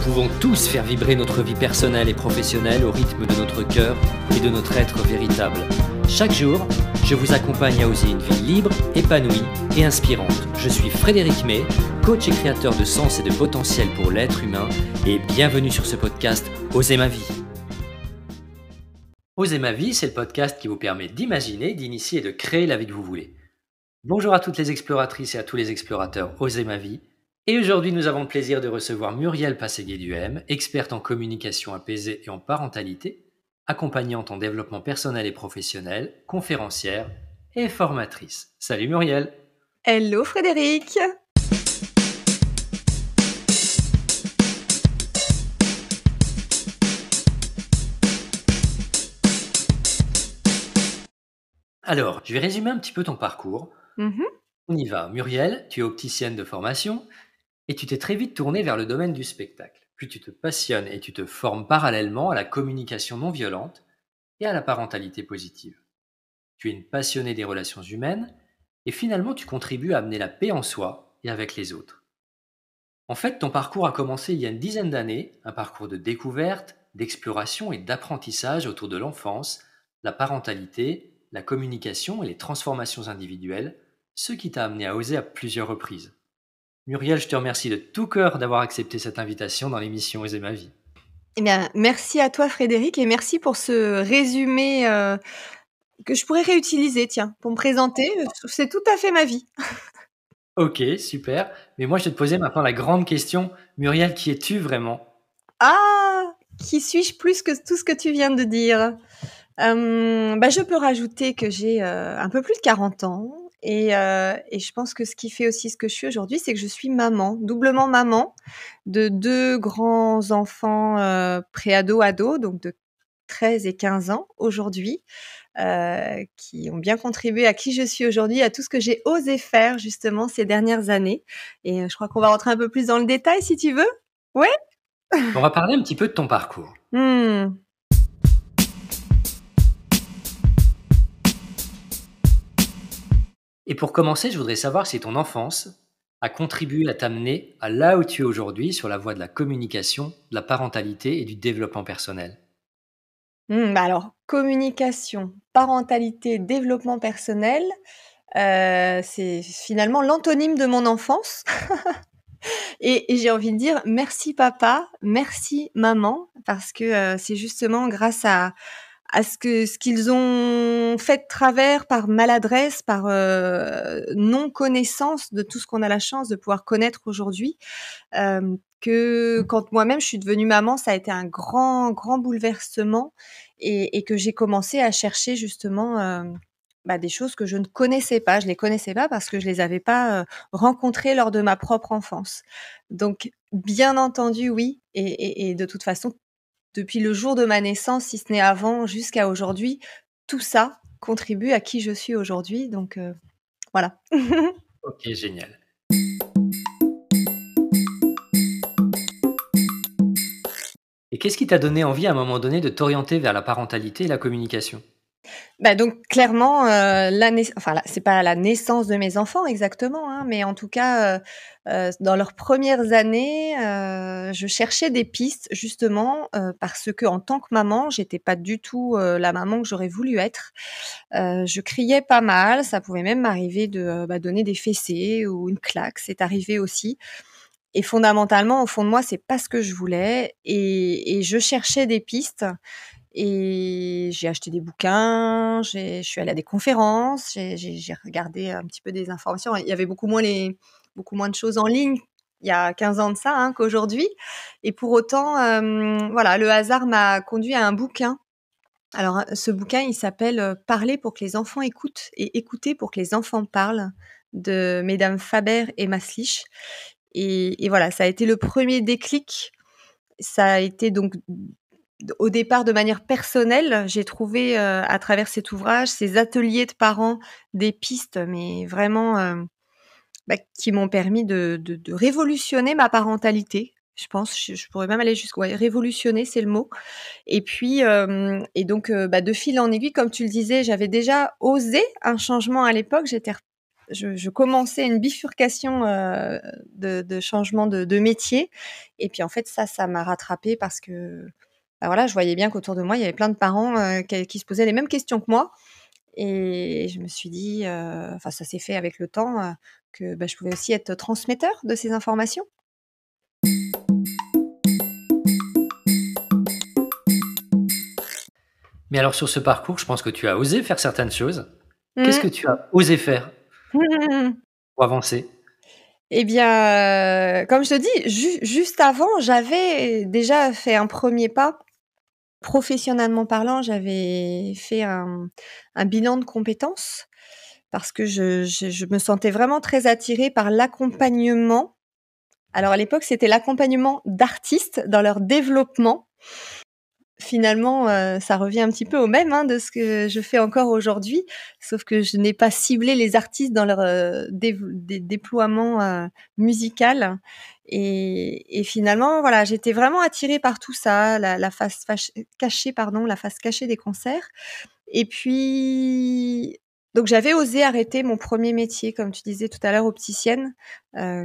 pouvons tous faire vibrer notre vie personnelle et professionnelle au rythme de notre cœur et de notre être véritable. Chaque jour, je vous accompagne à oser une vie libre, épanouie et inspirante. Je suis Frédéric May, coach et créateur de sens et de potentiel pour l'être humain, et bienvenue sur ce podcast Oser ma vie. Oser ma vie, c'est le podcast qui vous permet d'imaginer, d'initier et de créer la vie que vous voulez. Bonjour à toutes les exploratrices et à tous les explorateurs Oser ma vie. Et aujourd'hui, nous avons le plaisir de recevoir Muriel Passégué-Duhem, experte en communication apaisée et en parentalité, accompagnante en développement personnel et professionnel, conférencière et formatrice. Salut Muriel Hello Frédéric Alors, je vais résumer un petit peu ton parcours. Mhm. On y va. Muriel, tu es opticienne de formation et tu t'es très vite tournée vers le domaine du spectacle. Puis tu te passionnes et tu te formes parallèlement à la communication non violente et à la parentalité positive. Tu es une passionnée des relations humaines et finalement tu contribues à amener la paix en soi et avec les autres. En fait, ton parcours a commencé il y a une dizaine d'années, un parcours de découverte, d'exploration et d'apprentissage autour de l'enfance, la parentalité, la communication et les transformations individuelles, ce qui t'a amené à oser à plusieurs reprises. Muriel, je te remercie de tout cœur d'avoir accepté cette invitation dans l'émission Oser ma vie. Eh bien, merci à toi Frédéric et merci pour ce résumé euh, que je pourrais réutiliser, tiens, pour me présenter. C'est tout à fait ma vie. ok, super. Mais moi, je vais te poser maintenant la grande question. Muriel, qui es-tu vraiment? Ah, qui suis-je plus que tout ce que tu viens de dire? Euh, bah, Je peux rajouter que j'ai euh, un peu plus de 40 ans, et, euh, et, je pense que ce qui fait aussi ce que je suis aujourd'hui, c'est que je suis maman, doublement maman de deux grands enfants euh, pré-ado-ado, donc de 13 et 15 ans aujourd'hui, euh, qui ont bien contribué à qui je suis aujourd'hui, à tout ce que j'ai osé faire justement ces dernières années. Et euh, je crois qu'on va rentrer un peu plus dans le détail si tu veux. Ouais On va parler un petit peu de ton parcours. Mmh. Et pour commencer, je voudrais savoir si ton enfance a contribué à t'amener à là où tu es aujourd'hui sur la voie de la communication, de la parentalité et du développement personnel. Mmh, bah alors, communication, parentalité, développement personnel, euh, c'est finalement l'antonyme de mon enfance. et, et j'ai envie de dire merci papa, merci maman, parce que euh, c'est justement grâce à, à ce que ce qu'ils ont fait de travers par maladresse, par euh, non connaissance de tout ce qu'on a la chance de pouvoir connaître aujourd'hui, euh, que quand moi-même je suis devenue maman, ça a été un grand grand bouleversement et, que j'ai commencé à chercher justement euh, bah, des choses que je ne connaissais pas. Je les connaissais pas parce que je les avais pas rencontrées lors de ma propre enfance. Donc bien entendu oui et de toute façon depuis le jour de ma naissance, si ce n'est avant, jusqu'à aujourd'hui, tout ça contribue à qui je suis aujourd'hui. Donc euh, voilà. ok, génial. Et qu'est-ce qui t'a donné envie à un moment donné de t'orienter vers la parentalité et la communication? Bah donc clairement, euh, la c'est pas la naissance de mes enfants exactement, hein, mais en tout cas, euh, euh, dans leurs premières années, euh, je cherchais des pistes justement parce que en tant que maman, j'étais pas du tout la maman que j'aurais voulu être. je criais pas mal, ça pouvait même m'arriver de bah, donner des fessées ou une claque, c'est arrivé aussi. Et fondamentalement, au fond de moi, c'est pas ce que je voulais, et je cherchais des pistes. Et j'ai acheté des bouquins, je suis allée à des conférences, j'ai regardé un petit peu des informations. Il y avait beaucoup moins, les, beaucoup moins de choses en ligne il y a 15 ans de ça hein, qu'aujourd'hui. Et pour autant, euh, voilà, le hasard m'a conduit à un bouquin. Alors, ce bouquin, il s'appelle Parler pour que les enfants écoutent et écouter pour que les enfants parlent de Mesdames Faber et Maslich. Et, et voilà, ça a été le premier déclic. Ça a été donc au départ de manière personnelle, j'ai trouvé euh, à travers cet ouvrage, ces ateliers de parents, des pistes, mais vraiment euh, bah, qui m'ont permis de, de, de, révolutionner ma parentalité. Je pense, je, pourrais même aller jusqu'à ouais, révolutionner, c'est le mot. Et puis, euh, et donc, bah, de fil en aiguille, comme tu le disais, j'avais déjà osé un changement à l'époque. J'étais je, commençais une bifurcation de, changement de, métier. Et puis en fait, ça, ça m'a rattrapé parce que bah voilà, je voyais bien qu'autour de moi, il y avait plein de parents qui, se posaient les mêmes questions que moi. Et je me suis dit, enfin, ça s'est fait avec le temps, que bah, je pouvais aussi être transmetteur de ces informations. Mais alors sur ce parcours, je pense que tu as osé faire certaines choses. Qu'est-ce mmh. que tu as osé faire pour avancer? Eh bien, comme je te dis, juste avant, j'avais déjà fait un premier pas. Professionnellement parlant, j'avais fait un, bilan de compétences parce que je me sentais vraiment très attirée par l'accompagnement. Alors à l'époque, c'était l'accompagnement d'artistes dans leur développement finalement, euh, ça revient un petit peu au même hein, de ce que je fais encore aujourd'hui, sauf que je n'ai pas ciblé les artistes dans leur euh, déploiement euh, musical. Et, finalement, voilà, j'étais vraiment attirée par tout ça, la, face cachée, pardon, la face cachée des concerts. Et puis, donc j'avais osé arrêter mon premier métier, comme tu disais tout à l'heure, opticienne,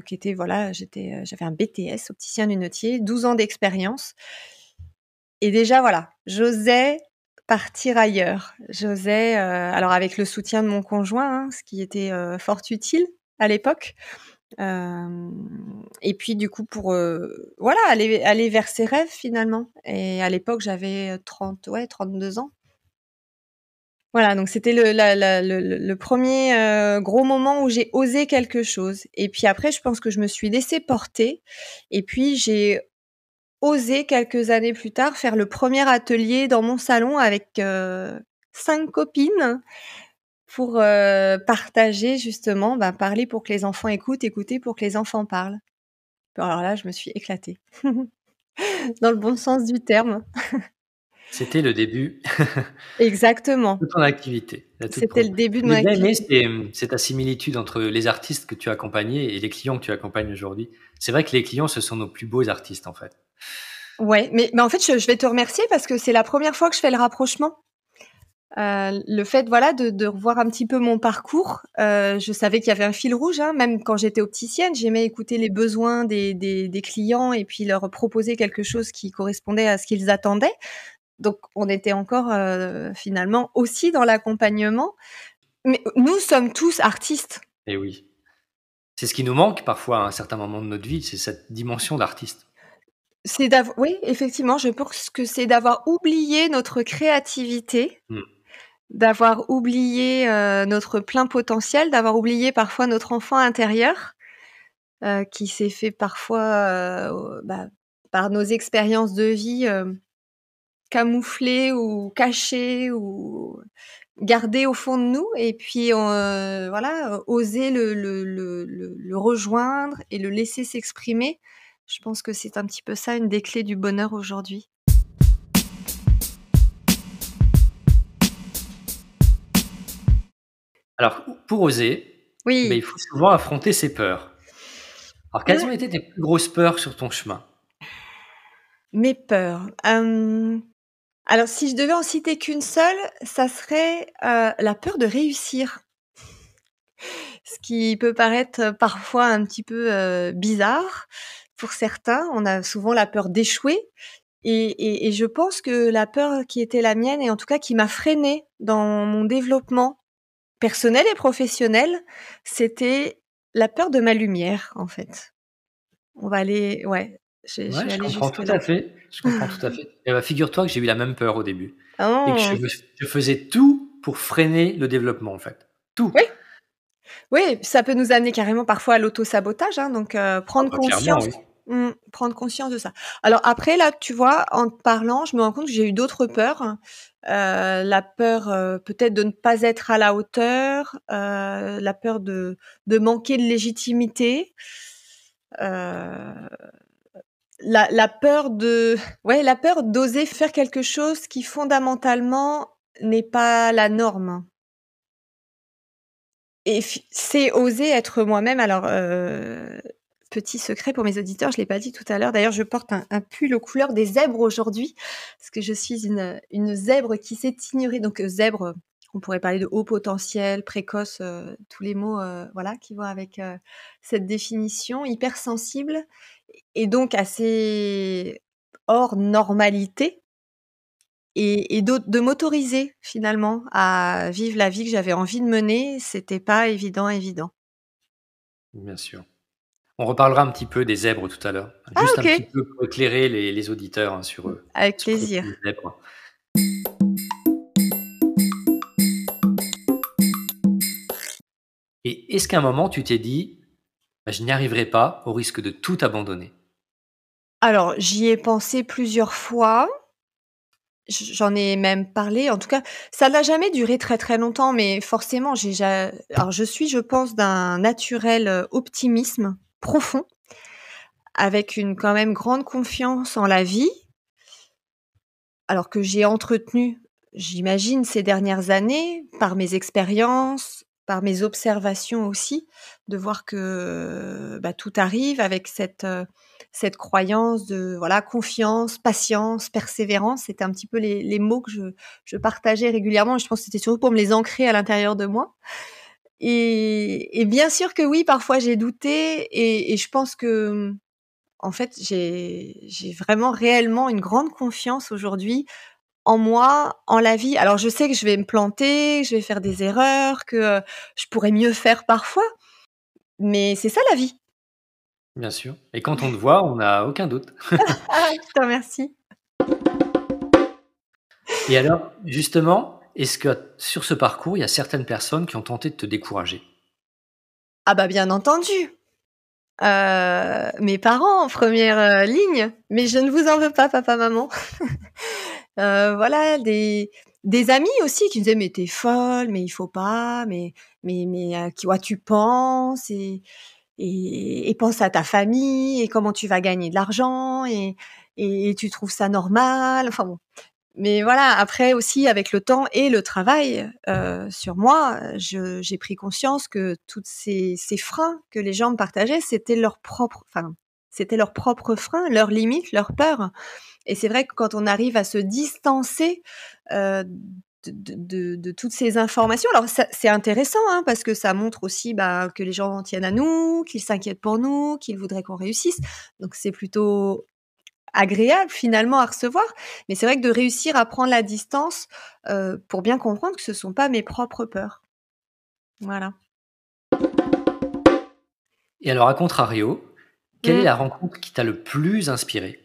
qui était voilà, j'étais, j'avais un BTS, opticien lunetier, 12 ans d'expérience. Et déjà, voilà, j'osais partir ailleurs. J'osais, euh, alors avec le soutien de mon conjoint, hein, ce qui était euh, fort utile à l'époque. Euh, et puis du coup pour voilà aller aller vers ses rêves finalement. Et à l'époque j'avais 30 ouais 32 ans. Voilà, donc c'était le, le, premier gros moment où j'ai osé quelque chose. Et puis après, je pense que je me suis laissée porter. Et puis j'ai osé quelques années plus tard faire le premier atelier dans mon salon avec euh, cinq copines pour euh, partager justement, ben, parler pour que les enfants écoutent, écouter pour que les enfants parlent. Alors là, je me suis éclatée. dans le bon sens du terme. C'était le début. Exactement. De ton activité. C'était le début de mon activité. C'est ta similitude entre les artistes que tu as accompagnés et les clients que tu accompagnes aujourd'hui. C'est vrai que les clients, ce sont nos plus beaux artistes, en fait. Ouais, mais, en fait, je, vais te remercier parce que c'est la première fois que je fais le rapprochement. Euh, le fait voilà de, revoir un petit peu mon parcours, euh, je savais qu'il y avait un fil rouge. Hein, même quand j'étais opticienne, j'aimais écouter les besoins des, clients et puis leur proposer quelque chose qui correspondait à ce qu'ils attendaient. Donc, on était encore euh, finalement aussi dans l'accompagnement. Mais nous sommes tous artistes. Et eh oui. C'est ce qui nous manque parfois à un certain moment de notre vie, c'est cette dimension d'artiste. C'est d'avoir, oui, effectivement, je pense que c'est d'avoir oublié notre créativité, mmh. d'avoir oublié euh, notre plein potentiel, d'avoir oublié parfois notre enfant intérieur, euh, qui s'est fait parfois euh, bah, par nos expériences de vie camoufler ou cacher ou garder au fond de nous et puis voilà oser le, le, le, le, rejoindre et le laisser s'exprimer je pense que c'est un petit peu ça une des clés du bonheur aujourd'hui alors pour oser oui. Ben, il faut souvent affronter ses peurs alors quelles ont été tes plus grosses peurs sur ton chemin? Mes peurs. Alors, si je devais en citer qu'une seule, ça serait euh, la peur de réussir. Ce qui peut paraître parfois un petit peu euh, bizarre pour certains. On a souvent la peur d'échouer. Et, je pense que la peur qui était la mienne, et en tout cas qui m'a freinée dans mon développement personnel et professionnel, c'était la peur de ma lumière, en fait. On va aller, ouais, je, comprends tout à fait. Je comprends tout à fait. Et bah, figure-toi que j'ai eu la même peur au début. Et que je, oh. faisais tout pour freiner le développement, en fait. Tout. Oui. Oui, ça peut nous amener carrément parfois à l'auto-sabotage. Hein, donc, euh, prendre ah, bah, conscience. Mmh, prendre conscience de ça. Alors après, là, tu vois, en te parlant, je me rends compte que j'ai eu d'autres peurs. Euh, la peur euh, peut-être de ne pas être à la hauteur, la peur de, de manquer de légitimité, la, peur de, ouais, la peur d'oser faire quelque chose qui fondamentalement n'est pas la norme. Et c'est oser être moi-même. Alors, euh, petit secret pour mes auditeurs, je l'ai pas dit tout à l'heure. D'ailleurs, je porte un, pull aux couleurs des zèbres aujourd'hui, parce que je suis une, zèbre qui s'est ignorée. Donc, zèbre, On pourrait parler de haut potentiel, précoce, tous les mots voilà qui vont avec cette définition, hypersensible et donc assez hors normalité et, et de m'autoriser finalement à vivre la vie que j'avais envie de mener, c'était pas évident, évident. Bien sûr. On reparlera un petit peu des zèbres tout à l'heure. Ah, Juste un petit peu pour éclairer les, auditeurs hein, sur eux. Avec plaisir. Et est-ce qu'à un moment tu t'es dit, bah, je n'y arriverai pas au risque de tout abandonner? Alors, j'y ai pensé plusieurs fois. J'en ai même parlé. En tout cas, ça n'a jamais duré très très longtemps, mais forcément, j'ai. Alors, je suis, je pense, d'un naturel euh, optimisme profond, avec une quand même grande confiance en la vie, alors que j'ai entretenu, j'imagine, ces dernières années par mes expériences, par mes observations aussi, de voir que bah, tout arrive avec cette euh, cette croyance de voilà confiance, patience, persévérance. C'était un petit peu les, mots que je, je, partageais régulièrement. Je pense que c'était surtout pour me les ancrer à l'intérieur de moi. Et, et, bien sûr que oui, parfois j'ai douté et, et, je pense que en fait j'ai vraiment réellement une grande confiance aujourd'hui en moi, en la vie. Alors je sais que je vais me planter, je vais faire des erreurs, que euh, je pourrais mieux faire parfois, mais c'est ça la vie. Bien sûr. Et quand on te voit, on n'a aucun doute. ah, je te remercie. Et alors, justement, est-ce que sur ce parcours, il y a certaines personnes qui ont tenté de te décourager? Ah bah bien entendu. Euh, mes parents en première euh, ligne, mais je ne vous en veux pas, papa, maman. Euh, voilà, des, des amis aussi qui me disaient mais t'es folle, mais il faut pas, mais mais mais à quoi tu penses et, et, et pense à ta famille et comment tu vas gagner de l'argent et, et tu trouves ça normal. Enfin bon. Mais voilà, après aussi avec le temps et le travail euh, sur moi, j'ai pris conscience que toutes ces, freins que les gens me partageaient, c'était leur propre, enfin, c'était leur propre frein, leurs limites, leurs peurs. Et c'est vrai que quand on arrive à se distancer euh, de, toutes ces informations, alors c'est intéressant hein, parce que ça montre aussi bah, que les gens tiennent à nous, qu'ils s'inquiètent pour nous, qu'ils voudraient qu'on réussisse. Donc c'est plutôt agréable finalement à recevoir. Mais c'est vrai que de réussir à prendre la distance euh, pour bien comprendre que ce ne sont pas mes propres peurs. Voilà. Et alors, à contrario, quelle est mmh. la rencontre qui t'a le plus inspiré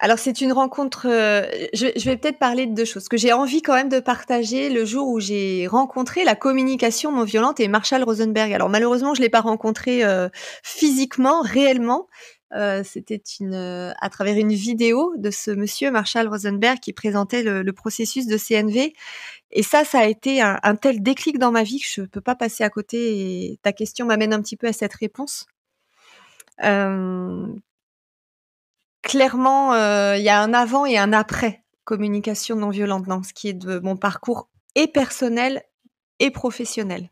Alors c'est une rencontre, euh, je, vais peut-être parler de deux choses, que j'ai envie quand même de partager le jour où j'ai rencontré la communication non violente et Marshall Rosenberg. Alors malheureusement, je l'ai pas rencontré euh, physiquement, réellement. Euh, c'était une à travers une vidéo de ce monsieur Marshall Rosenberg qui présentait le, processus de CNV. Et ça, ça a été un, un, tel déclic dans ma vie que je peux pas passer à côté. Et ta question m'amène un petit peu à cette réponse. Euh, clairement, euh, il y a un avant et un après communication non violente dans ce qui est de mon parcours et personnel et professionnel.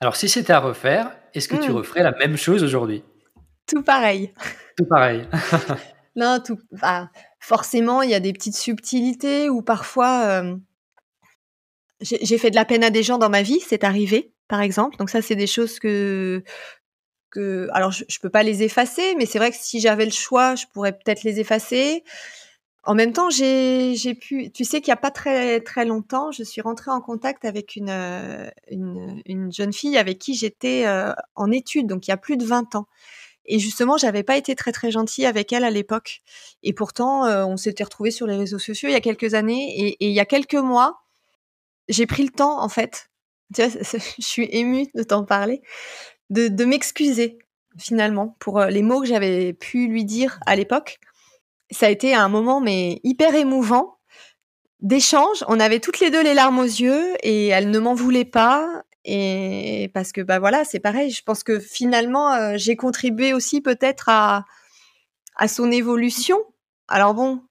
Alors, si c'était à refaire, est-ce que tu mmh. referais la même chose aujourd'hui? Tout pareil. Tout pareil. non, tout. forcément, il y a des petites subtilités ou parfois. Euh, j'ai fait de la peine à des gens dans ma vie, c'est arrivé, par exemple. Donc ça, c'est des choses que alors je, je peux pas les effacer, mais c'est vrai que si j'avais le choix, je pourrais peut-être les effacer. En même temps, j'ai pu. Tu sais qu'il y a pas très très longtemps, je suis rentrée en contact avec une une, une jeune fille avec qui j'étais euh, en études, donc il y a plus de 20 ans. Et justement, j'avais pas été très très gentille avec elle à l'époque. Et pourtant, euh, on s'était retrouvés sur les réseaux sociaux il y a quelques années. Et il y a quelques mois, j'ai pris le temps, en fait, je suis émue de t'en parler, de, de m'excuser finalement pour euh, les mots que j'avais pu lui dire à l'époque. Ça a été un moment mais hyper émouvant d'échange. On avait toutes les deux les larmes aux yeux et elle ne m'en voulait pas. Et parce que bah voilà, c'est pareil. Je pense que finalement euh, j'ai contribué aussi peut-être à à son évolution. Alors bon,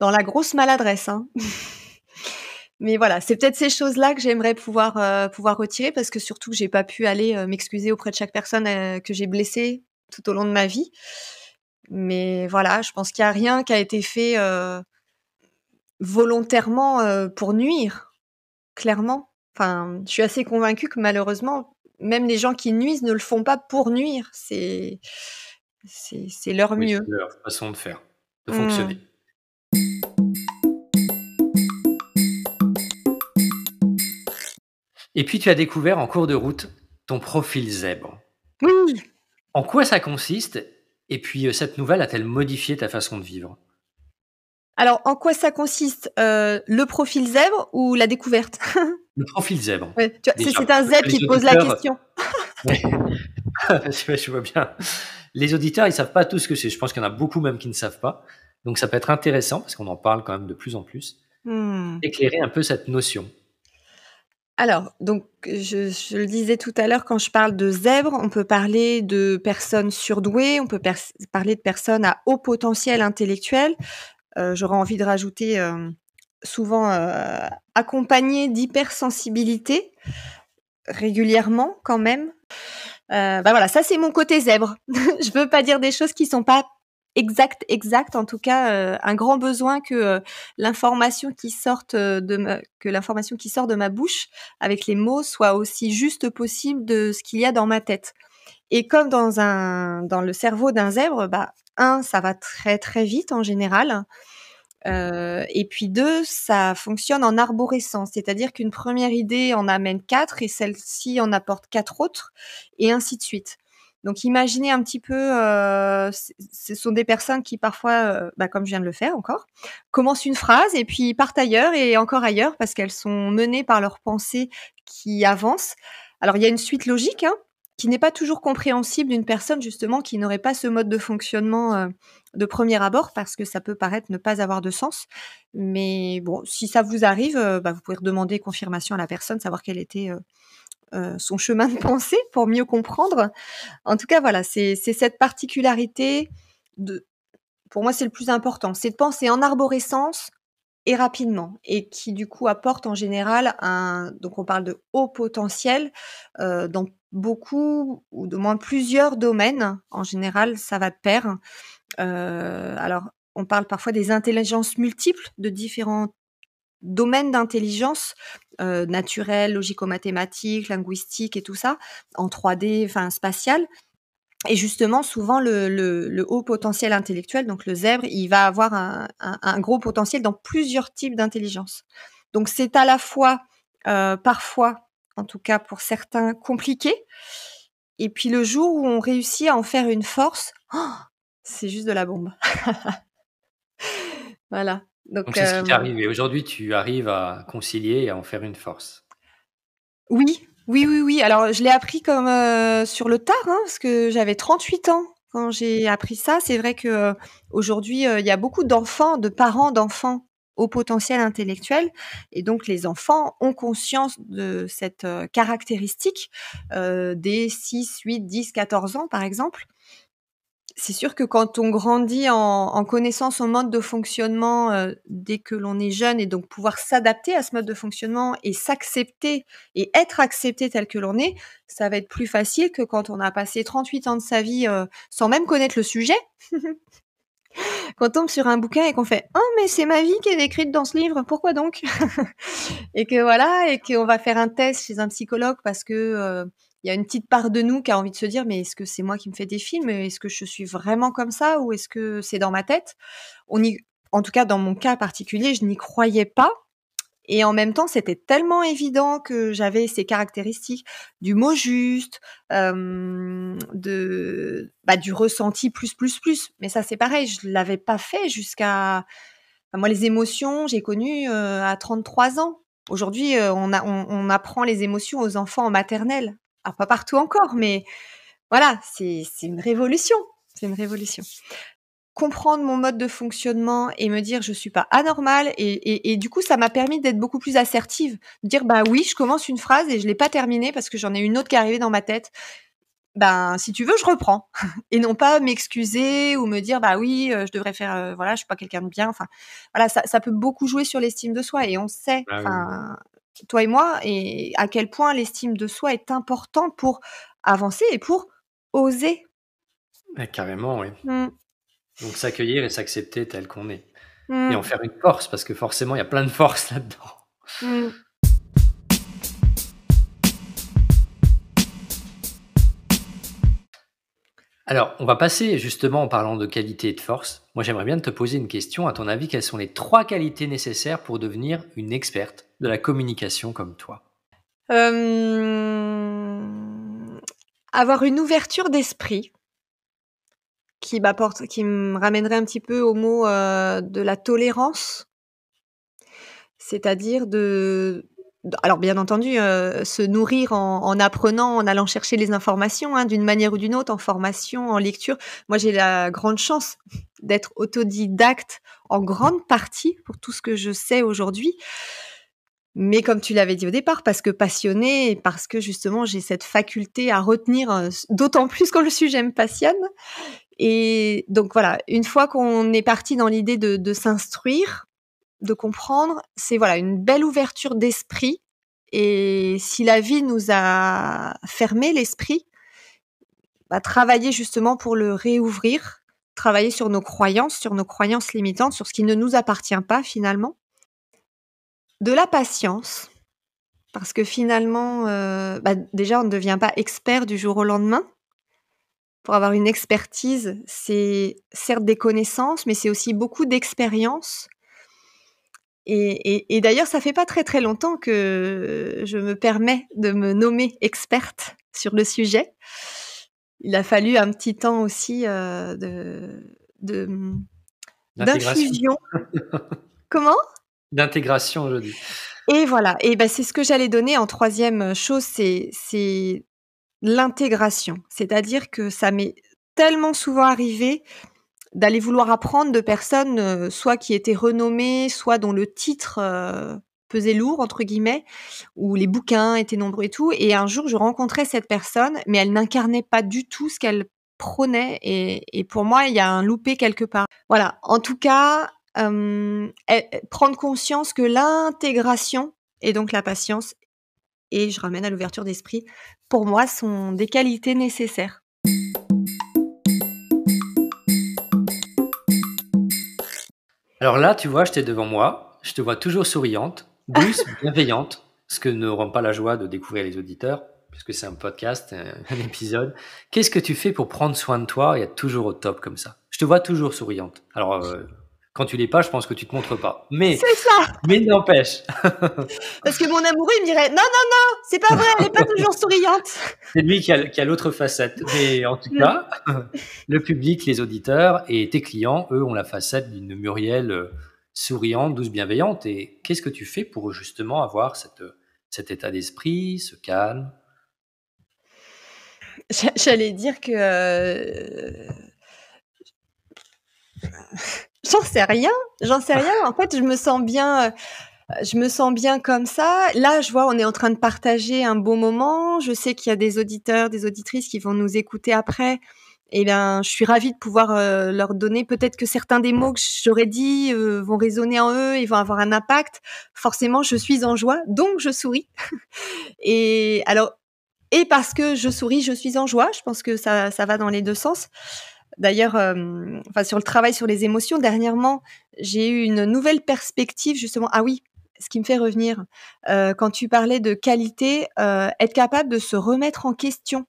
dans la grosse maladresse. Hein. mais voilà, c'est peut-être ces choses-là que j'aimerais pouvoir euh, pouvoir retirer parce que surtout que j'ai pas pu aller euh, m'excuser auprès de chaque personne euh, que j'ai blessée tout au long de ma vie. Mais voilà, je pense qu'il n'y a rien qui a été fait volontairement pour nuire, clairement. Enfin, je suis assez convaincue que malheureusement, même les gens qui nuisent ne le font pas pour nuire. C'est c'est leur mieux. C'est leur façon de faire, de mmh. fonctionner. Et puis tu as découvert en cours de route ton profil zèbre. Oui. En quoi ça consiste Et puis cette nouvelle a-t-elle modifié ta façon de vivre? Alors, en quoi ça consiste euh, Le profil zèbre ou la découverte? Le profil zèbre. c'est un zèbre qui te pose la question. je vois bien. Les auditeurs, ils savent pas tout ce que c'est. Je pense qu'il y en a beaucoup même qui ne savent pas. Donc, ça peut être intéressant parce qu'on en parle quand même de plus en plus. Hmm. Éclairer un peu cette notion. Alors, donc, je, le disais tout à l'heure, quand je parle de zèbre, on peut parler de personnes surdouées, on peut parler de personnes à haut potentiel intellectuel, euh, j'aurais envie de rajouter euh, souvent euh, accompagné d'hypersensibilité régulièrement quand même. bah voilà, ça c'est mon côté zèbre. je veux pas dire des choses qui sont pas exactes, exactes. En tout cas, un grand besoin que l'information qui sorte de que l'information qui sort de ma bouche avec les mots soit aussi juste possible de ce qu'il y a dans ma tête. Et comme dans un dans le cerveau d'un zèbre, bah un, ça va très très vite en général. Euh, et puis deux, ça fonctionne en arborescence, c'est-à-dire qu'une première idée en amène quatre et celle-ci en apporte quatre autres, et ainsi de suite. Donc imaginez un petit peu, euh, ce sont des personnes qui parfois, euh, bah, comme je viens de le faire encore, commencent une phrase et puis partent ailleurs et encore ailleurs parce qu'elles sont menées par leurs pensées qui avancent. Alors il y a une suite logique, hein, qui n'est pas toujours compréhensible d'une personne justement qui n'aurait pas ce mode de fonctionnement euh, de premier abord parce que ça peut paraître ne pas avoir de sens. Mais bon, si ça vous arrive, bah, vous pouvez redemander confirmation à la personne, savoir quel était son chemin de pensée pour mieux comprendre. En tout cas, voilà, c'est cette particularité de, pour moi, c'est le plus important, c'est de penser en arborescence et rapidement et qui du coup apporte en général un donc on parle de haut potentiel euh, dans beaucoup ou de moins plusieurs domaines. En général ça va de pair. Euh, alors on parle parfois des intelligences multiples de différents domaines d'intelligence euh, naturelle logico-mathématique linguistique et tout ça en 3D enfin spatial et justement, souvent, le, haut potentiel intellectuel, donc le zèbre, il va avoir un, gros potentiel dans plusieurs types d'intelligence. Donc, c'est à la fois, euh, parfois, en tout cas pour certains, compliqué. Et puis, le jour où on réussit à en faire une force, oh, c'est juste de la bombe. voilà. Donc, c'est ce qui t'est euh, arrivé. Aujourd'hui, tu arrives à concilier et à en faire une force. Oui, oui, oui, oui. Alors, je l'ai appris comme euh, sur le tard, hein, parce que j'avais 38 ans quand j'ai appris ça. C'est vrai que euh, aujourd'hui, euh, il y a beaucoup d'enfants, de parents d'enfants au potentiel intellectuel, et donc les enfants ont conscience de cette caractéristique des 6, 8, 10, 14 ans, par exemple c'est sûr que quand on grandit en, connaissant son mode de fonctionnement euh, dès que l'on est jeune et donc pouvoir s'adapter à ce mode de fonctionnement et s'accepter et être accepté tel que l'on est, ça va être plus facile que quand on a passé 38 ans de sa vie euh, sans même connaître le sujet. qu'on tombe sur un bouquin et qu'on fait oh mais c'est ma vie qui est décrite dans ce livre pourquoi donc et que voilà et qu'on va faire un test chez un psychologue parce que euh, il y a une petite part de nous qui a envie de se dire mais est-ce que c'est moi qui me fais des films? Est-ce que je suis vraiment comme ça ou est-ce que c'est dans ma tête? On y, en tout cas dans mon cas particulier, je n'y croyais pas. Et en même temps, c'était tellement évident que j'avais ces caractéristiques du mot juste, de bah, du ressenti plus plus plus. Mais ça, c'est pareil, je l'avais pas fait jusqu'à moi les émotions, j'ai connu euh, à 33 ans. Aujourd'hui, euh, on, apprend les émotions aux enfants en maternelle. Ah, pas partout encore, mais voilà, c'est une révolution. C'est une révolution. Comprendre mon mode de fonctionnement et me dire je suis pas anormale et, du coup ça m'a permis d'être beaucoup plus assertive, de dire bah oui je commence une phrase et je l'ai pas terminée parce que j'en ai une autre qui est arrivée dans ma tête ben si tu veux je reprends et non pas m'excuser ou me dire bah oui euh, je devrais faire euh, voilà je suis pas quelqu'un de bien enfin voilà ça, ça peut beaucoup jouer sur l'estime de soi et on sait bah toi et moi, et à quel point l'estime de soi est importante pour avancer et pour oser. carrément, oui. Mmh. Donc s'accueillir et s'accepter tel qu'on est. Mmh. Et en faire une force, parce que forcément, il y a plein de force là-dedans. Mmh. Alors, on va passer justement en parlant de qualité et de force. Moi, j'aimerais bien te poser une question. À ton avis, quelles sont les trois qualités nécessaires pour devenir une experte de la communication comme toi? Euh, avoir une ouverture d'esprit qui m'apporte, qui me ramènerait un petit peu au mot euh, de la tolérance, c'est-à-dire de, de- alors bien entendu, euh, se nourrir en, en apprenant, en allant chercher les informations hein, d'une manière ou d'une autre, en formation, en lecture. Moi, j'ai la grande chance d'être autodidacte en grande partie pour tout ce que je sais aujourd'hui. Mais comme tu l'avais dit au départ, parce que passionnée et parce que justement j'ai cette faculté à retenir, euh, d'autant plus quand le sujet me passionne. Et donc voilà, une fois qu'on est parti dans l'idée de s'instruire, de comprendre, c'est voilà une belle ouverture d'esprit. Et si la vie nous a fermé l'esprit, bah, travailler justement pour le réouvrir, travailler sur nos croyances, sur nos croyances limitantes, sur ce qui ne nous appartient pas finalement de la patience, parce que finalement, euh, bah, déjà, on ne devient pas expert du jour au lendemain. Pour avoir une expertise, c'est certes des connaissances, mais c'est aussi beaucoup d'expérience. Et, et- et d'ailleurs, ça fait pas très très longtemps que je me permets de me nommer experte sur le sujet. Il a fallu un petit temps aussi euh, de, D'intégration. d'infusion. Comment? D'intégration, je dis. Et voilà, et ben c'est ce que j'allais donner en troisième chose, c'est c'est l'intégration. C'est-à-dire que ça m'est tellement souvent arrivé d'aller vouloir apprendre de personnes, euh, soit qui étaient renommées, soit dont le titre euh, pesait lourd entre guillemets, où les bouquins étaient nombreux et tout. Et un jour, je rencontrais cette personne, mais elle n'incarnait pas du tout ce qu'elle prônait. Et, pour moi, il y a un loupé quelque part. Voilà. En tout cas, euh, prendre conscience que l'intégration et donc la patience, et je ramène à l'ouverture d'esprit, pour moi, sont des qualités nécessaires. Alors là, tu vois, j'étais devant moi, je te vois toujours souriante, douce, bienveillante, ce que n'auront pas la joie de découvrir les auditeurs, puisque c'est un podcast, un, un épisode. Qu'est-ce que tu fais pour prendre soin de toi? Et être toujours au top comme ça Je te vois toujours souriante. Alors, euh, quand tu l'es pas, je pense que tu te montres pas. Mais, C'est ça mais n'empêche, Parce que mon amoureux, il me dirait Non, non, non, c'est pas vrai, elle n'est pas toujours souriante. c'est lui qui a, l'autre facette. Mais en tout cas, le public, les auditeurs et tes clients, eux, ont la facette d'une Muriel euh, souriante, douce, bienveillante. Et qu'est-ce que tu fais pour justement avoir cette, cet état d'esprit, ce calme? J'a- J'allais dire que. J'en sais rien, j'en sais rien. En fait, je me sens bien. euh, Je me sens bien comme ça. Là, je vois, on est en train de partager un beau moment. Je sais qu'il y a des auditeurs, des auditrices qui vont nous écouter après. Eh bien, je suis ravie de pouvoir euh, leur donner peut-être que certains des mots que j'aurais dit euh, vont résonner en eux et vont avoir un impact. Forcément, je suis en joie, donc je souris. et alors, et parce que je souris, je suis en joie. Je pense que ça, ça va dans les deux sens. D'ailleurs, euh, enfin, sur le travail sur les émotions, dernièrement, j'ai eu une nouvelle perspective, justement. Ah oui, ce qui me fait revenir, euh, quand tu parlais de qualité, euh, être capable de se remettre en question.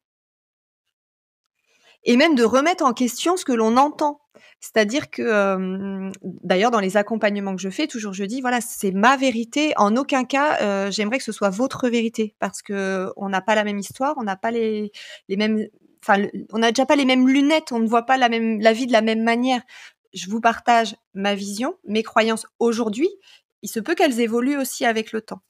Et même de remettre en question ce que l'on entend. C'est-à-dire que, d'ailleurs, dans les accompagnements que je fais, toujours je dis, voilà, c'est ma vérité. En aucun cas, j'aimerais que ce soit votre vérité, parce que on n'a pas la même histoire, on n'a pas les mêmes, on n'a déjà pas les mêmes lunettes, on ne voit pas la même, la vie de la même manière. Je vous partage ma vision, mes croyances aujourd'hui. Il se peut qu'elles évoluent aussi avec le temps.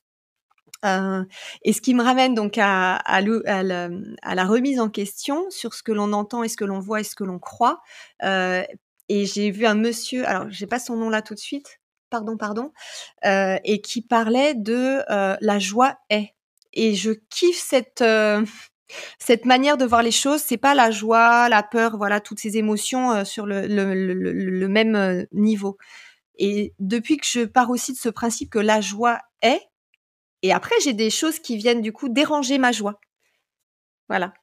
Euh, et ce qui me ramène donc à, la, remise en question sur ce que l'on entend et ce que l'on voit et ce que l'on croit. Euh, et j'ai vu un monsieur, alors j'ai pas son nom là tout de suite, pardon, pardon, euh, et qui parlait de la joie est. Et je kiffe cette cette manière de voir les choses. C'est pas la joie, la peur, voilà toutes ces émotions euh, sur le, le, même euh, niveau. Et depuis que je pars aussi de ce principe que la joie est, et après j'ai des choses qui viennent du coup déranger ma joie. Voilà.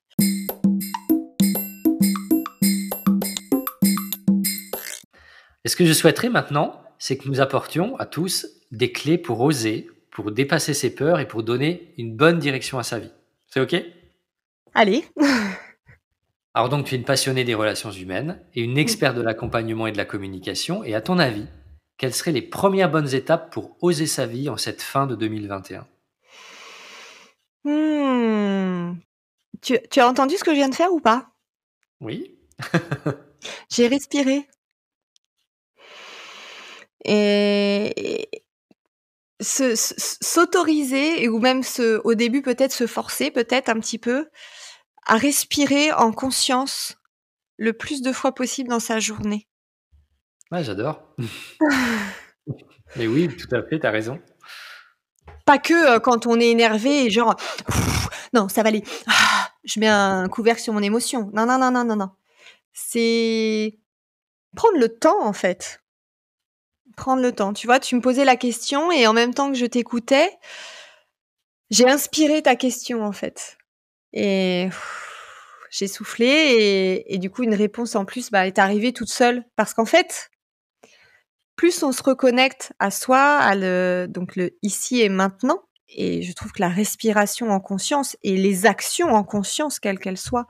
Et ce que je souhaiterais maintenant, c'est que nous apportions à tous des clés pour oser, pour dépasser ses peurs et pour donner une bonne direction à sa vie. C'est OK? Allez. Alors donc, tu es une passionnée des relations humaines et une experte de l'accompagnement et de la communication. Et à ton avis, quelles seraient les premières bonnes étapes pour oser sa vie en cette fin de 2021 hmm. tu, tu as entendu ce que je viens de faire ou pas? Oui. J'ai respiré. Et s'autoriser ou même se, au début peut-être se forcer peut-être un petit peu à respirer en conscience le plus de fois possible dans sa journée. Ouais, j'adore. Mais oui, tout à fait, tu as raison. Pas que euh, quand on est énervé genre non, ça va aller. Ah, je mets un couvercle sur mon émotion. Non non non non non non. C'est prendre le temps en fait prendre le temps. Tu vois, tu me posais la question et en même temps que je t'écoutais, j'ai inspiré ta question en fait. Et j'ai soufflé et, du coup une réponse en plus bah, est arrivée toute seule parce qu'en fait, plus on se reconnecte à soi, à le donc ici et maintenant, et je trouve que la respiration en conscience et les actions en conscience, quelles qu'elles soient,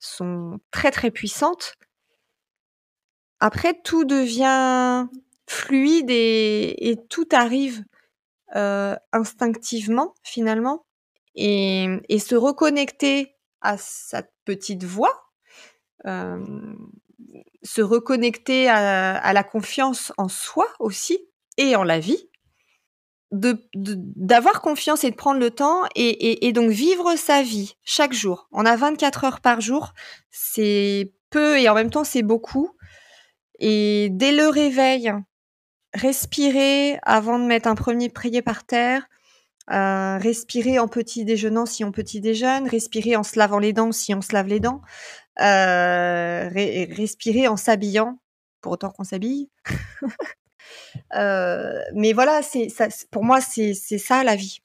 sont très très puissantes. Après, tout devient fluide et, tout arrive euh, instinctivement finalement et, se reconnecter à sa petite voix, euh, se reconnecter à, la confiance en soi aussi et en la vie, d'avoir confiance et de prendre le temps et, et, donc vivre sa vie chaque jour. On a 24 heures par jour, c'est peu et en même temps c'est beaucoup. Et dès le réveil, respirer avant de mettre un premier prier par terre, euh, respirer en petit déjeunant si on petit déjeune, respirer en se lavant les dents si on se lave les dents, euh, respirer en s'habillant, pour autant qu'on s'habille. euh, mais voilà, c'est pour moi, c'est ça la vie.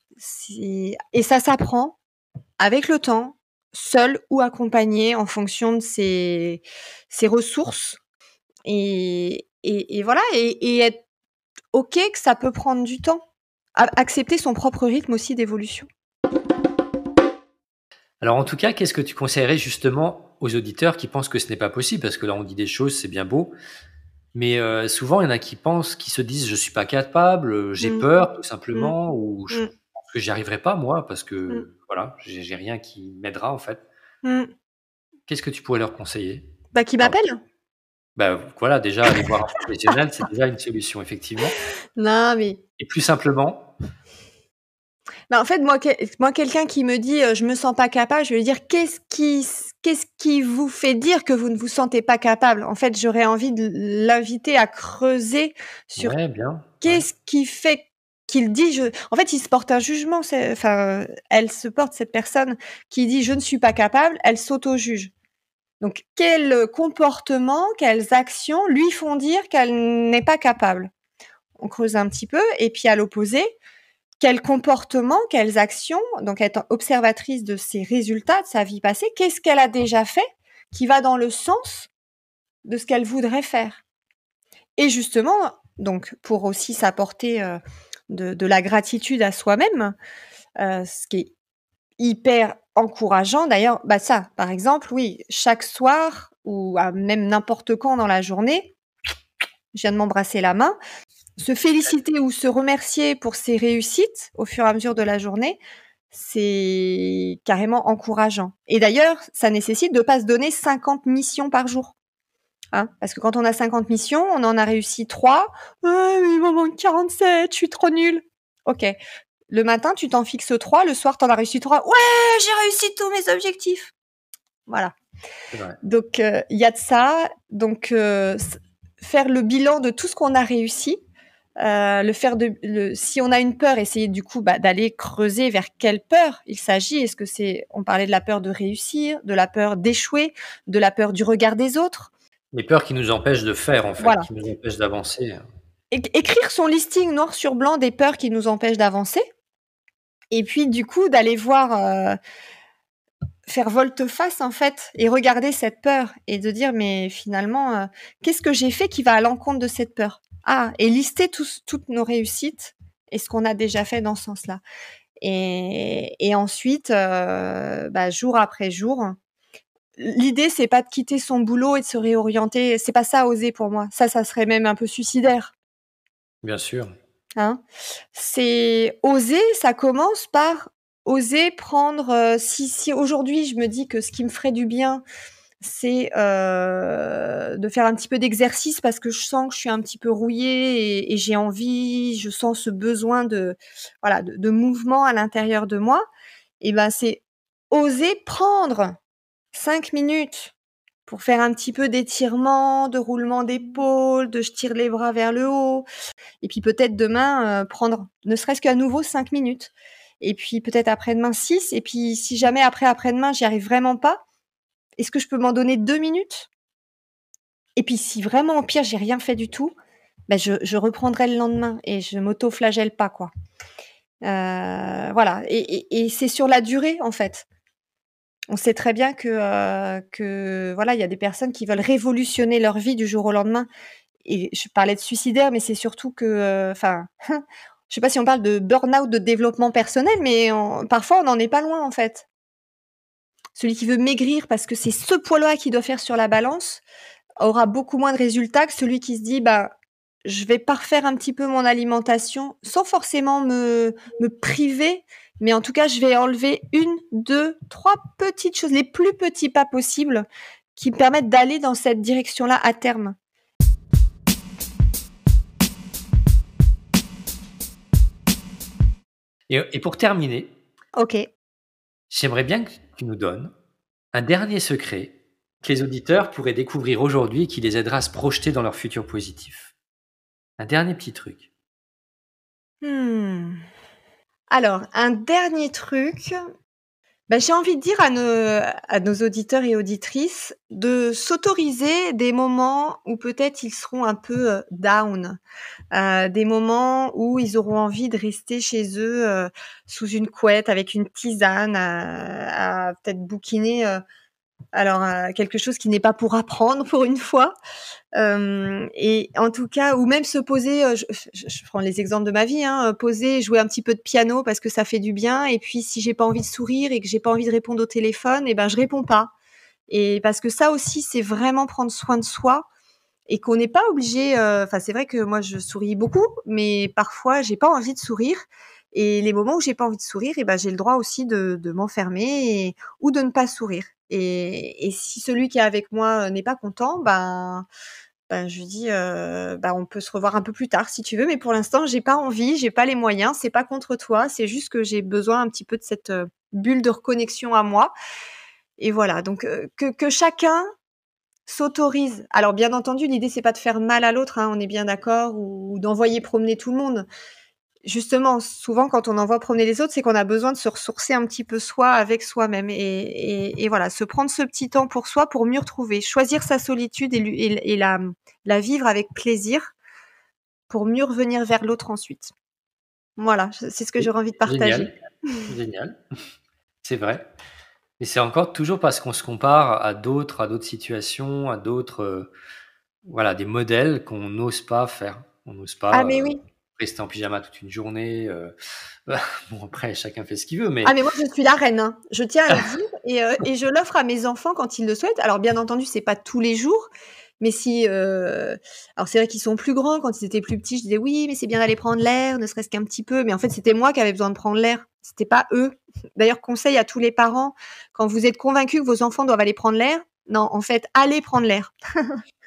Et ça s'apprend avec le temps, seul ou accompagné en fonction de ses, ses ressources. Et, et, et voilà, et, et être ok que ça peut prendre du temps. Accepter son propre rythme aussi d'évolution. Alors en tout cas, qu'est-ce que tu conseillerais justement aux auditeurs qui pensent que ce n'est pas possible? Parce que là, on dit des choses, c'est bien beau. Mais euh, souvent, il y en a qui pensent, qui se disent, je suis pas capable, j'ai mmh. peur tout simplement, mmh. ou je mmh. pense que j'y arriverai pas moi, parce que voilà, j'ai rien qui m'aidera en fait. Qu'est-ce que tu pourrais leur conseiller? Bah, qui m'appellent bah, voilà, déjà, aller voir un professionnel, c'est déjà une solution, effectivement. Non, mais. Et plus simplement. Bah, en fait, moi, moi quelqu'un qui me dit euh, je me sens pas capable, je vais lui dire qu'est-ce qui, qu'est-ce qui vous fait dire que vous ne vous sentez pas capable? En fait, j'aurais envie de l'inviter à creuser sur bien. qu'est-ce qui fait qu'il dit je en fait il se porte un jugement enfin elle se porte cette personne qui dit je ne suis pas capable elle s'auto-juge donc, quels comportements, quelles actions lui font dire qu'elle n'est pas capable? On creuse un petit peu. Et puis, à l'opposé, quels comportements, quelles actions, donc être observatrice de ses résultats, de sa vie passée, qu'est-ce qu'elle a déjà fait qui va dans le sens de ce qu'elle voudrait faire? Et justement, donc, pour aussi s'apporter euh, de, la gratitude à soi-même, euh, ce qui est hyper encourageant. D'ailleurs, bah ça, par exemple, oui, chaque soir ou même n'importe quand dans la journée, je viens de m'embrasser la main, se féliciter ou se remercier pour ses réussites au fur et à mesure de la journée, c'est carrément encourageant. Et d'ailleurs, ça nécessite de pas se donner 50 missions par jour. Hein Parce que quand on a 50 missions, on en a réussi 3. Ah, il m'en manque 47, je suis trop nulle. Ok, le matin, tu t'en fixes trois. Le soir, tu en as réussi trois. Ouais, j'ai réussi tous mes objectifs. Voilà. Donc, euh, il y a de ça. Donc, euh, faire le bilan de tout ce qu'on a réussi. Euh, le faire de, le, si on a une peur, essayer du coup bah, d'aller creuser vers quelle peur il s'agit. Est-ce que c'est, on parlait de la peur de réussir, de la peur d'échouer, de la peur du regard des autres? Les peurs qui nous empêchent de faire, en fait, qui nous empêchent d'avancer. Écrire son listing noir sur blanc des peurs qui nous empêchent d'avancer et puis du coup d'aller voir, euh, faire volte-face en fait et regarder cette peur et de dire mais finalement euh, qu'est-ce que j'ai fait qui va à l'encontre de cette peur? Ah et lister toutes nos réussites et ce qu'on a déjà fait dans ce sens-là. Et, et ensuite euh, bah, jour après jour l'idée c'est pas de quitter son boulot et de se réorienter. C'est pas ça oser pour moi. Ça ça serait même un peu suicidaire. Bien sûr. Hein. C'est oser ça commence par oser prendre. Euh, si si aujourd'hui je me dis que ce qui me ferait du bien, c'est euh, de faire un petit peu d'exercice parce que je sens que je suis un petit peu rouillée et, j'ai envie, je sens ce besoin de voilà de, mouvement à l'intérieur de moi. Et ben c'est oser prendre cinq minutes pour faire un petit peu d'étirement, de roulement d'épaule, de je tire les bras vers le haut, et puis peut-être demain euh, prendre ne serait-ce qu'à nouveau cinq minutes. Et puis peut-être après-demain 6, et puis si jamais après après-demain j'y arrive vraiment pas, est-ce que je peux m'en donner deux minutes? Et puis si vraiment au pire j'ai rien fait du tout, ben je, reprendrai le lendemain et je m'auto-flagelle pas quoi. Euh, voilà, et, c'est sur la durée en fait. On sait très bien que, euh, que voilà, il y a des personnes qui veulent révolutionner leur vie du jour au lendemain. Et je parlais de suicidaire, mais c'est surtout que, euh, enfin, je sais pas si on parle de burn-out de développement personnel, mais parfois on n'en est pas loin en fait. Celui qui veut maigrir parce que c'est ce poids-là qu'il doit faire sur la balance aura beaucoup moins de résultats que celui qui se dit bah je vais parfaire un petit peu mon alimentation sans forcément me, me priver, mais en tout cas je vais enlever une, deux, trois petites choses, les plus petits pas possibles qui me permettent d'aller dans cette direction-là à terme. Et, pour terminer, ok. J'aimerais bien que tu nous donnes un dernier secret que les auditeurs pourraient découvrir aujourd'hui et qui les aidera à se projeter dans leur futur positif. Un dernier petit truc. Hmm. Alors, un dernier truc, bah, j'ai envie de dire à nos, à nos auditeurs et auditrices de s'autoriser des moments où peut-être ils seront un peu euh, down, euh, des moments où ils auront envie de rester chez eux euh, sous une couette avec une tisane, à, peut-être bouquiner alors euh, quelque chose qui n'est pas pour apprendre pour une fois. Euh, et en tout cas, ou même se poser, euh, je, je, prends les exemples de ma vie, hein, poser, jouer un petit peu de piano parce que ça fait du bien. Et puis si j'ai pas envie de sourire et que j'ai pas envie de répondre au téléphone, et eh ben je réponds pas. Et parce que ça aussi, c'est vraiment prendre soin de soi et qu'on n'est pas obligé. Enfin, c'est vrai que moi je souris beaucoup, mais parfois j'ai pas envie de sourire. Et les moments où j'ai pas envie de sourire, et eh ben j'ai le droit aussi de, de m'enfermer ou de ne pas sourire. Et, si celui qui est avec moi n'est pas content, ben, ben je dis, euh, ben on peut se revoir un peu plus tard si tu veux, mais pour l'instant j'ai pas envie, j'ai pas les moyens, c'est pas contre toi, c'est juste que j'ai besoin un petit peu de cette bulle de reconnexion à moi. Et voilà, donc que, que chacun s'autorise. Alors bien entendu, l'idée c'est pas de faire mal à l'autre, hein, on est bien d'accord, ou d'envoyer promener tout le monde justement, souvent quand on envoie promener les autres, c'est qu'on a besoin de se ressourcer un petit peu soi avec soi-même et, voilà, se prendre ce petit temps pour soi pour mieux retrouver, choisir sa solitude et, la, la, vivre avec plaisir pour mieux revenir vers l'autre ensuite. Voilà, c'est ce que j'aurais envie de partager. Génial, Génial. c'est vrai. Et c'est encore toujours parce qu'on se compare à d'autres, à d'autres situations, à d'autres, euh, voilà, des modèles qu'on n'ose pas faire. On n'ose pas. Ah mais oui rester en pyjama toute une journée. Euh, bon, après, chacun fait ce qu'il veut. Mais... Ah, mais moi, je suis la reine. Hein. Je tiens à le dire et, euh, et je l'offre à mes enfants quand ils le souhaitent. Alors, bien entendu, c'est pas tous les jours. Mais si, euh... alors c'est vrai qu'ils sont plus grands. Quand ils étaient plus petits, je disais oui, mais c'est bien d'aller prendre l'air, ne serait-ce qu'un petit peu. Mais en fait, c'était moi qui avais besoin de prendre l'air. C'était pas eux. D'ailleurs, conseil à tous les parents quand vous êtes convaincus que vos enfants doivent aller prendre l'air, non, en fait, allez prendre l'air.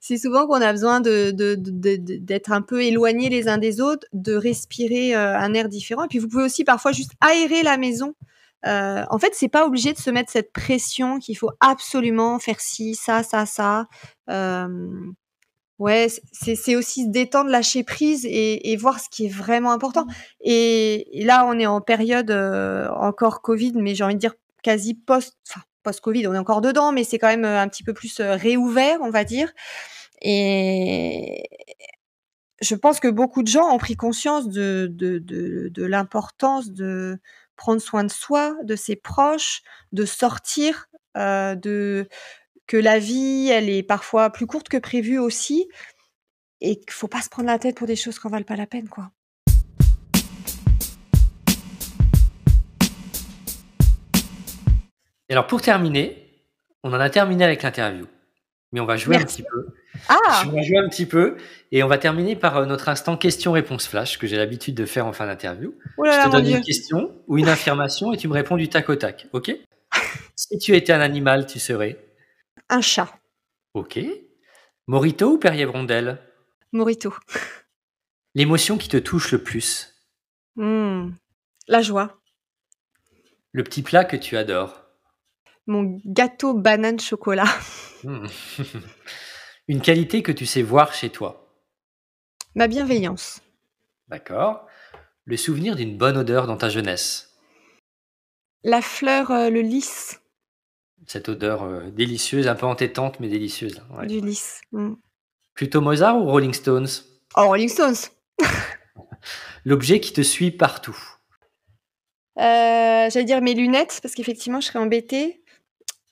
c'est souvent qu'on a besoin de, d'être un peu éloignés les uns des autres, de respirer euh, un air différent. Et puis vous pouvez aussi parfois juste aérer la maison. Euh, en fait, c'est pas obligé de se mettre cette pression qu'il faut absolument faire ci, ça, ça, ça. Euh, ouais, c'est aussi détendre, lâcher prise et, voir ce qui est vraiment important. Et, là, on est en période encore Covid, mais j'ai envie de dire quasi post, post-Covid, on est encore dedans, mais c'est quand même euh, un petit peu plus euh, réouvert, on va dire. Et je pense que beaucoup de gens ont pris conscience de, de, de, l'importance de, prendre soin de soi, de ses proches, de sortir, de que la vie, elle est parfois plus courte que prévu aussi, et qu'il faut pas se prendre la tête pour des choses qui en valent pas la peine, quoi. Et alors pour terminer, on en a terminé avec l'interview, mais on va jouer un petit peu. Ah On va jouer un petit peu et on va terminer par euh, notre instant question-réponse flash que j'ai l'habitude de faire en fin d'interview. Oh Je te donne Dieu. une question ou une affirmation et tu me réponds du tac au tac, ok? Si tu étais un animal, tu serais? Un chat. Ok. Morito ou Perrier Rondelle Morito. L'émotion qui te touche le plus? Hmm. La joie. Le petit plat que tu adores? Mon gâteau banane chocolat. Hmm. Une qualité que tu sais voir chez toi Ma bienveillance. D'accord. Le souvenir d'une bonne odeur dans ta jeunesse La fleur, euh, le lys Cette odeur euh, délicieuse, un peu entêtante mais délicieuse. ouais. du lys. Hmm. Plutôt Mozart ou Rolling Stones? Oh, Rolling Stones. L'objet qui te suit partout Euh, J'allais dire mes lunettes, parce qu'effectivement, je serais embêtée.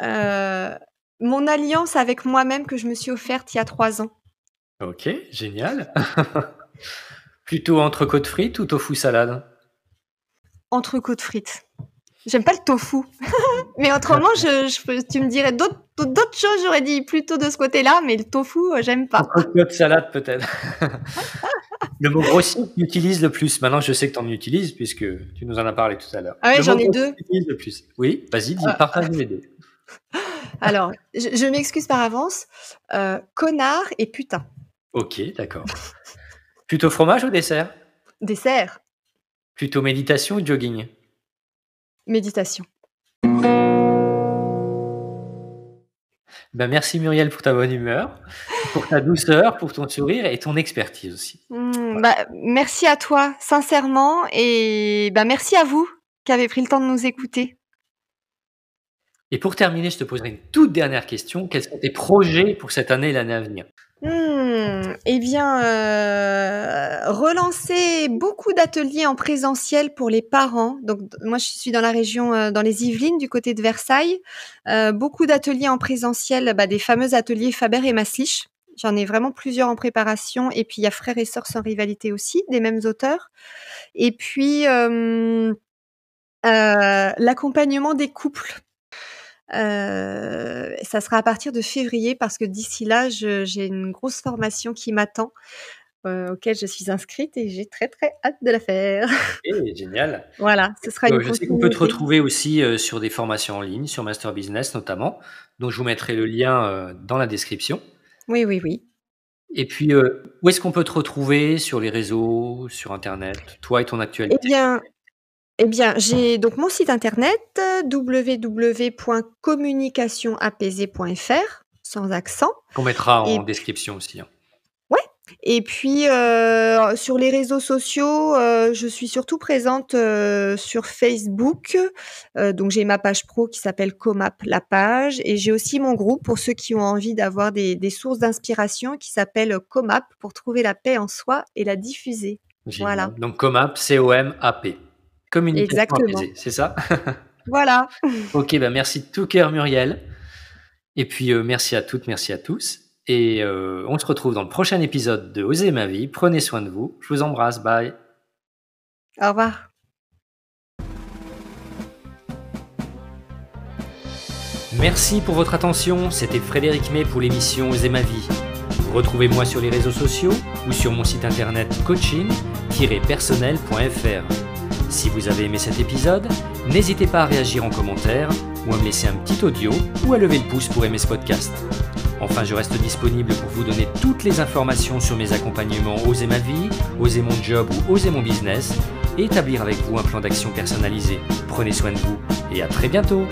Euh, mon alliance avec moi-même que je me suis offerte il y a trois ans. Ok, génial. Plutôt entrecôte frites ou tofu salade? Entrecôte frites. J'aime pas le tofu. mais autrement, je, je peux- tu me dirais d'autres d'autres choses, j'aurais dit plutôt de ce côté-là, mais le tofu, euh, j'aime pas. Entrecôte salade peut-être. le mot grossier que tu utilises le plus. Maintenant, je sais que tu en utilises puisque tu nous en as parlé tout à l'heure. Ah ouais, j'en ai deux. le plus. Oui, vas-y, dis, Ah. partage les deux. Alors, je, je m'excuse par avance. Euh, connard et putain. Ok, d'accord. Plutôt fromage ou dessert? Dessert. Plutôt méditation ou jogging? Méditation. ben, Merci Muriel pour ta bonne humeur, pour ta douceur, pour ton sourire et ton expertise aussi. Hmm, bah, merci à toi, sincèrement, et bah, merci à vous qui avez pris le temps de nous écouter. Et pour terminer, je te poserai une toute dernière question. Quels sont tes projets pour cette année et l'année à venir? Hmm, eh bien, euh, relancer beaucoup d'ateliers en présentiel pour les parents. Donc, moi, je suis dans la région, euh, dans les Yvelines, du côté de Versailles. Euh, beaucoup d'ateliers en présentiel, bah, des fameux ateliers Faber et Maslich. J'en ai vraiment plusieurs en préparation. Et puis, il y a Frères et Sœurs sans rivalité aussi, des mêmes auteurs. Et puis, l'accompagnement des couples. Euh, ça sera à partir de février parce que d'ici là, j'ai une grosse formation qui m'attend, euh, auquel je suis inscrite et j'ai très très hâte de la faire. Eh, Génial. voilà, ce sera une Euh, je sais qu'on peut te retrouver aussi euh, sur des formations en ligne, sur Master Business notamment, dont je vous mettrai le lien dans la description. Oui, oui, oui. Et puis, où est-ce qu'on peut te retrouver sur les réseaux, sur Internet, toi et ton Eh actualité bien, eh bien, j'ai donc mon site internet www.communicationapaisée.fr sans accent. Qu'on mettra en Et- description aussi. hein. Et puis euh, sur les réseaux sociaux, euh, je suis surtout présente euh, sur Facebook. Donc j'ai ma page pro qui s'appelle Comap la page et j'ai aussi mon groupe pour ceux qui ont envie d'avoir des, des sources d'inspiration qui s'appelle Comap pour trouver la paix en soi et la diffuser. Génial. Voilà. Donc, COMAP, C-O-M-A-P. Communication Exactement. apaisée, c'est ça Voilà. Ok, ben merci de tout cœur Muriel. Et puis euh, merci à toutes, merci à tous. Et euh, on se retrouve dans le prochain épisode de Oser ma vie. Prenez soin de vous. Je vous embrasse. Bye. Au revoir. Merci pour votre attention. C'était Frédéric May pour l'émission Oser ma vie. Retrouvez-moi sur les réseaux sociaux ou sur mon site internet coaching-personnel.fr. Si vous avez aimé cet épisode, n'hésitez pas à réagir en commentaire ou à me laisser un petit audio ou à lever le pouce pour aimer ce podcast. Enfin, je reste disponible pour vous donner toutes les informations sur mes accompagnements Oser ma vie, Oser mon job ou Oser mon business et établir avec vous un plan d'action personnalisé. Prenez soin de vous et à très bientôt